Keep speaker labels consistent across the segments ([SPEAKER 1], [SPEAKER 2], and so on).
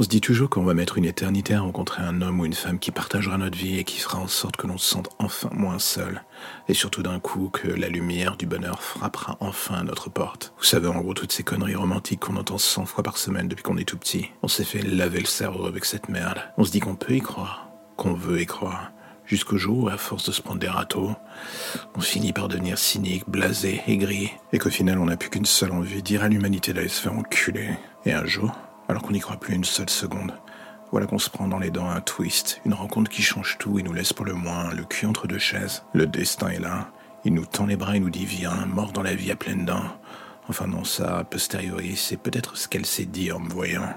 [SPEAKER 1] On se dit toujours qu'on va mettre une éternité à rencontrer un homme ou une femme qui partagera notre vie et qui fera en sorte que l'on se sente enfin moins seul. Et surtout d'un coup que la lumière du bonheur frappera enfin à notre porte. Vous savez, en gros, toutes ces conneries romantiques qu'on entend 100 fois par semaine depuis qu'on est tout petit. On s'est fait laver le cerveau avec cette merde. On se dit qu'on peut y croire, qu'on veut y croire. Jusqu'au jour où, à force de se prendre des râteaux, on finit par devenir cynique, blasé, aigri, et qu'au final on n'a plus qu'une seule envie, dire à l'humanité d'aller se faire enculer. Et un jour, alors qu'on n'y croit plus une seule seconde. Voilà qu'on se prend dans les dents un twist, une rencontre qui change tout et nous laisse pour le moins le cul entre deux chaises. Le destin est là, il nous tend les bras et nous dit viens, mort dans la vie à pleines dents. Enfin non, ça, a posteriori, c'est peut-être ce qu'elle s'est dit en me voyant.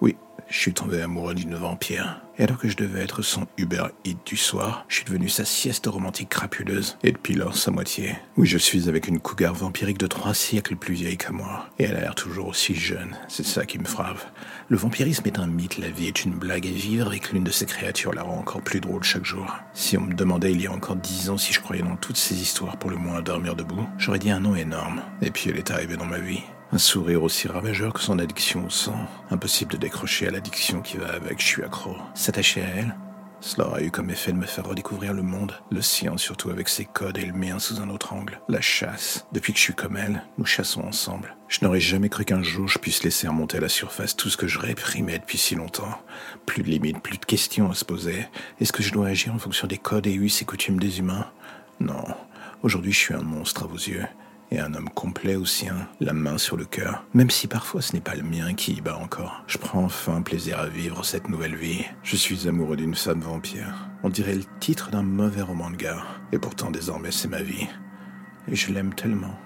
[SPEAKER 1] Oui, je suis tombé amoureux d'une vampire. Et alors que je devais être son Uber Eat du soir, je suis devenu sa sieste romantique crapuleuse. Et depuis lors, sa moitié. Oui, je suis avec une cougar vampirique de trois siècles plus vieille que moi. Et elle a l'air toujours aussi jeune. C'est ça qui me frappe. Le vampirisme est un mythe, la vie est une blague, et vivre avec l'une de ces créatures la rend encore plus drôle chaque jour. Si on me demandait il y a encore dix ans si je croyais dans toutes ces histoires pour le moins dormir debout, j'aurais dit un nom énorme. Et puis elle est arrivée dans ma vie. Un sourire aussi ravageur que son addiction au sang. Impossible de décrocher à l'addiction qui va avec, je suis accro. S'attacher à elle Cela aura eu comme effet de me faire redécouvrir le monde, le sien surtout avec ses codes et le mien sous un autre angle. La chasse. Depuis que je suis comme elle, nous chassons ensemble. Je n'aurais jamais cru qu'un jour je puisse laisser remonter à la surface tout ce que je réprimais depuis si longtemps. Plus de limites, plus de questions à se poser. Est-ce que je dois agir en fonction des codes et us et coutumes des humains? Non. Aujourd'hui je suis un monstre à vos yeux et un homme complet au sien, la main sur le cœur, même si parfois ce n'est pas le mien qui y bat encore. Je prends enfin plaisir à vivre cette nouvelle vie. Je suis amoureux d'une femme vampire. On dirait le titre d'un mauvais roman de gare, et pourtant désormais c'est ma vie. Et je l'aime tellement.